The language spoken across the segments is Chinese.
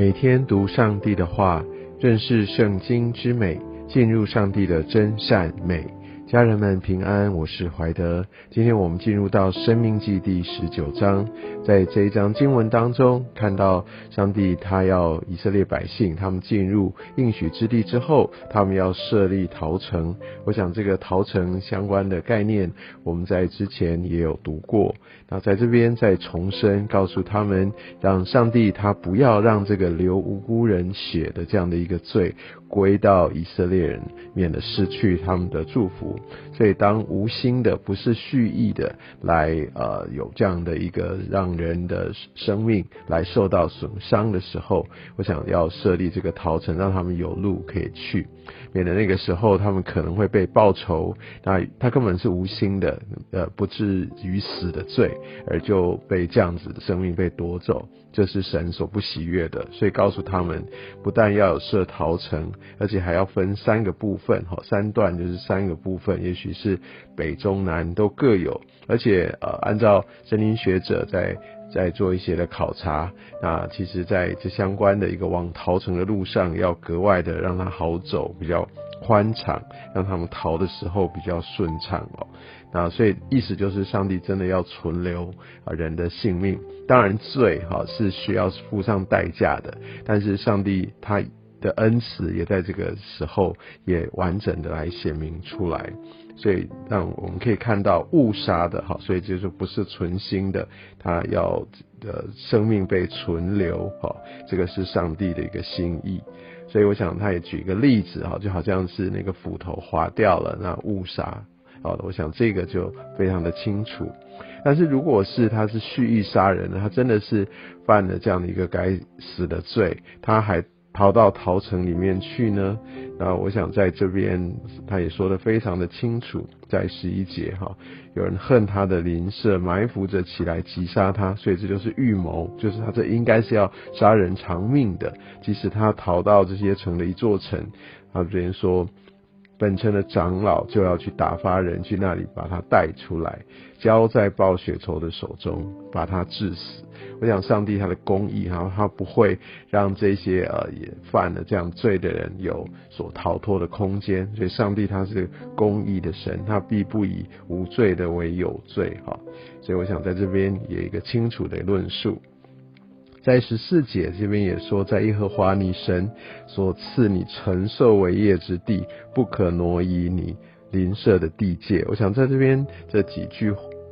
每天读上帝的话，认识圣经之美，进入上帝的真善美。家人们平安，我是怀德。今天我们进入到《生命记》第十九章，在这一章经文当中，看到上帝他要以色列百姓他们进入应许之地之后，他们要设立陶城。我想这个陶城相关的概念，我们在之前也有读过。那在这边再重申，告诉他们，让上帝他不要让这个流无辜人血的这样的一个罪归到以色列人，免得失去他们的祝福。所以，当无心的、不是蓄意的来呃有这样的一个让人的生命来受到损伤的时候，我想要设立这个逃城，让他们有路可以去，免得那个时候他们可能会被报仇。那他根本是无心的，呃，不至于死的罪，而就被这样子的生命被夺走，这是神所不喜悦的。所以告诉他们，不但要有设逃城，而且还要分三个部分，哈，三段就是三个部分。也许是北中南都各有，而且呃，按照森林学者在在做一些的考察，那其实在这相关的一个往逃城的路上，要格外的让它好走，比较宽敞，让他们逃的时候比较顺畅哦。那所以意思就是，上帝真的要存留啊人的性命，当然罪哈是需要付上代价的，但是上帝他。的恩慈也在这个时候也完整的来显明出来，所以让我们可以看到误杀的哈，所以就是不是存心的，他要的生命被存留哈，这个是上帝的一个心意。所以我想他也举一个例子哈，就好像是那个斧头划掉了，那误杀，好，我想这个就非常的清楚。但是如果是他是蓄意杀人，他真的是犯了这样的一个该死的罪，他还。逃到逃城里面去呢？那我想在这边，他也说的非常的清楚，在十一节哈，有人恨他的邻舍，埋伏着起来击杀他，所以这就是预谋，就是他这应该是要杀人偿命的。即使他逃到这些城的一座城，他这边说。本城的长老就要去打发人去那里把他带出来，交在暴雪仇的手中，把他致死。我想上帝他的公义哈，他不会让这些呃也犯了这样罪的人有所逃脱的空间。所以上帝他是公义的神，他必不以无罪的为有罪哈。所以我想在这边有一个清楚的论述。在十四节这边也说，在耶和华你神所赐你承受为业之地，不可挪移你邻舍的地界。我想在这边这几句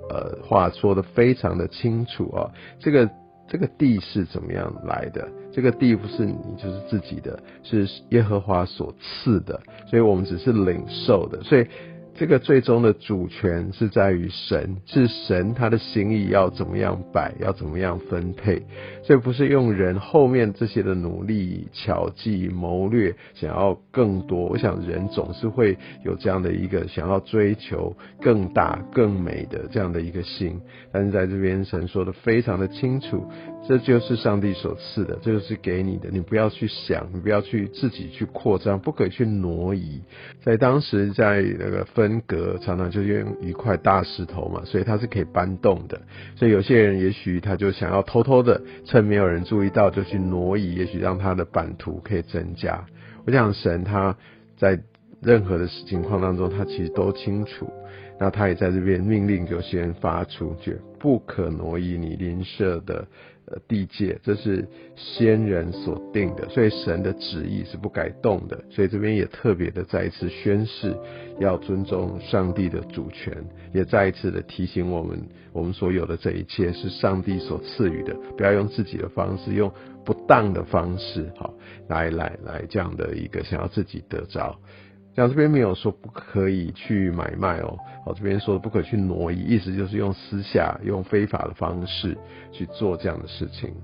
呃话说的非常的清楚啊，这个这个地是怎么样来的？这个地不是你就是自己的，是耶和华所赐的，所以我们只是领受的，所以。这个最终的主权是在于神，是神他的心意要怎么样摆，要怎么样分配，所以不是用人后面这些的努力、巧计、谋略，想要更多。我想人总是会有这样的一个想要追求更大、更美的这样的一个心，但是在这边神说的非常的清楚，这就是上帝所赐的，这就是给你的，你不要去想，你不要去自己去扩张，不可以去挪移。在当时在那个分。分隔常常就用一块大石头嘛，所以它是可以搬动的。所以有些人也许他就想要偷偷的趁没有人注意到就去挪移，也许让他的版图可以增加。我想神他在任何的情况当中，他其实都清楚。那他也在这边命令有些人发出，就不可挪移你邻舍的。地界这是先人所定的，所以神的旨意是不改动的。所以这边也特别的再一次宣誓，要尊重上帝的主权，也再一次的提醒我们，我们所有的这一切是上帝所赐予的，不要用自己的方式，用不当的方式，好来来来这样的一个想要自己得着。讲这边没有说不可以去买卖哦，哦这边说的不可去挪移，意思就是用私下、用非法的方式去做这样的事情。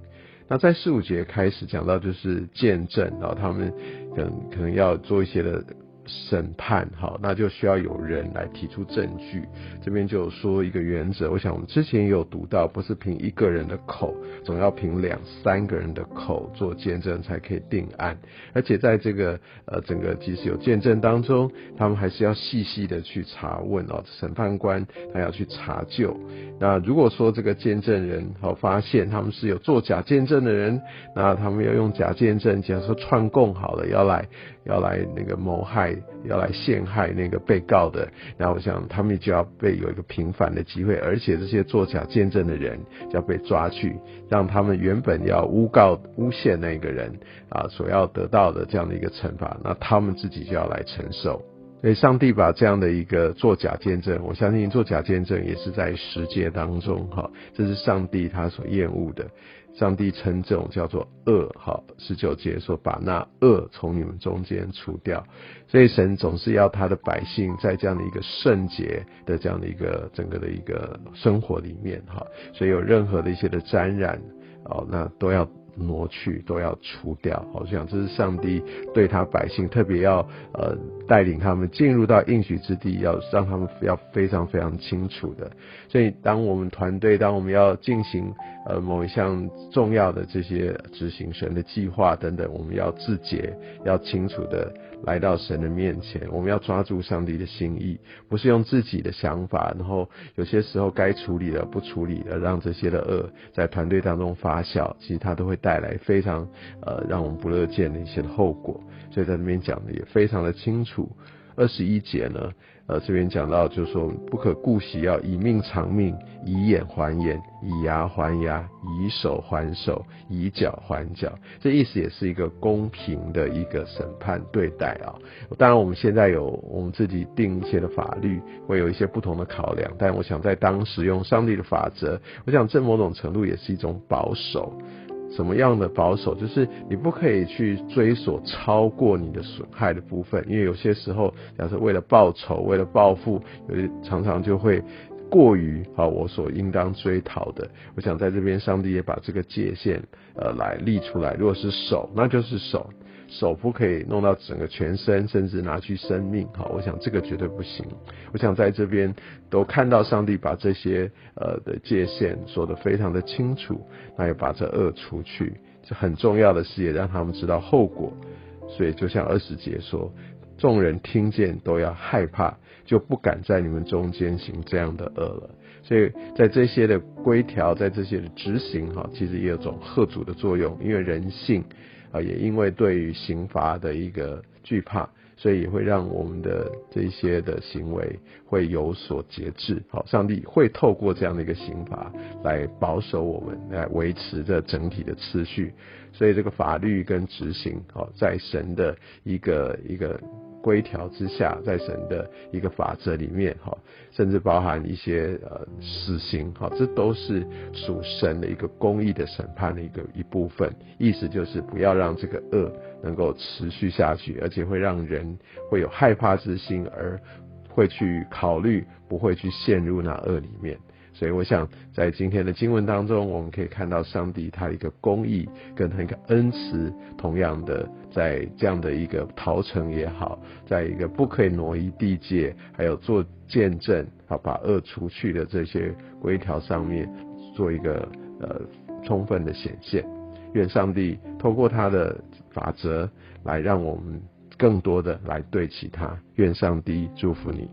那在四五节开始讲到就是见证，然后他们可能可能要做一些的审判，好，那就需要有人来提出证据。这边就说一个原则，我想我们之前也有读到，不是凭一个人的口，总要凭两三个人的口做见证才可以定案。而且在这个呃整个即使有见证当中，他们还是要细细的去查问哦，审判官他要去查究。那如果说这个见证人好发现他们是有做假见证的人，那他们要用假见证，假如说串供好了要来要来那个谋害。要来陷害那个被告的，那我想他们就要被有一个平反的机会，而且这些作假见证的人要被抓去，让他们原本要诬告诬陷那个人啊所要得到的这样的一个惩罚，那他们自己就要来承受。所以上帝把这样的一个作假见证，我相信作假见证也是在十诫当中哈，这是上帝他所厌恶的。上帝称这种叫做恶，好，十九节说把那恶从你们中间除掉，所以神总是要他的百姓在这样的一个圣洁的这样的一个整个的一个生活里面，哈，所以有任何的一些的沾染，哦，那都要。挪去都要除掉，好想这是上帝对他百姓特别要呃带领他们进入到应许之地，要让他们要非常非常清楚的。所以当我们团队当我们要进行呃某一项重要的这些执行神的计划等等，我们要自洁，要清楚的来到神的面前，我们要抓住上帝的心意，不是用自己的想法，然后有些时候该处理的不处理的，让这些的恶在团队当中发酵，其实它都会。带来非常呃让我们不乐见的一些后果，所以在那边讲的也非常的清楚。二十一节呢，呃这边讲到就是说不可顾惜，要以命偿命，以眼还眼，以牙还牙，以手还手，以脚还脚。这意思也是一个公平的一个审判对待啊。当然我们现在有我们自己定一些的法律，会有一些不同的考量，但我想在当时用上帝的法则，我想这某种程度也是一种保守。什么样的保守，就是你不可以去追索超过你的损害的部分，因为有些时候，假设为了报仇、为了报复，有些常常就会过于啊我所应当追讨的。我想在这边，上帝也把这个界限呃来立出来，如果是手，那就是手。手不可以弄到整个全身，甚至拿去生命，好，我想这个绝对不行。我想在这边都看到上帝把这些呃的界限说得非常的清楚，那也把这恶除去，这很重要的是也让他们知道后果。所以就像二十节说，众人听见都要害怕，就不敢在你们中间行这样的恶了。所以在这些的规条，在这些的执行，哈，其实也有种贺主的作用，因为人性。啊，也因为对于刑罚的一个惧怕，所以也会让我们的这些的行为会有所节制。好，上帝会透过这样的一个刑罚来保守我们，来维持着整体的秩序。所以这个法律跟执行，好，在神的一个一个。规条之下，在神的一个法则里面，哈，甚至包含一些呃死刑，哈，这都是属神的一个公义的审判的一个一部分。意思就是不要让这个恶能够持续下去，而且会让人会有害怕之心，而会去考虑不会去陷入那恶里面。所以，我想在今天的经文当中，我们可以看到上帝他一个公义跟他一个恩慈，同样的在这样的一个陶城也好，在一个不可以挪移地界，还有做见证啊，把恶除去的这些规条上面，做一个呃充分的显现。愿上帝透过他的法则来让我们更多的来对齐他。愿上帝祝福你。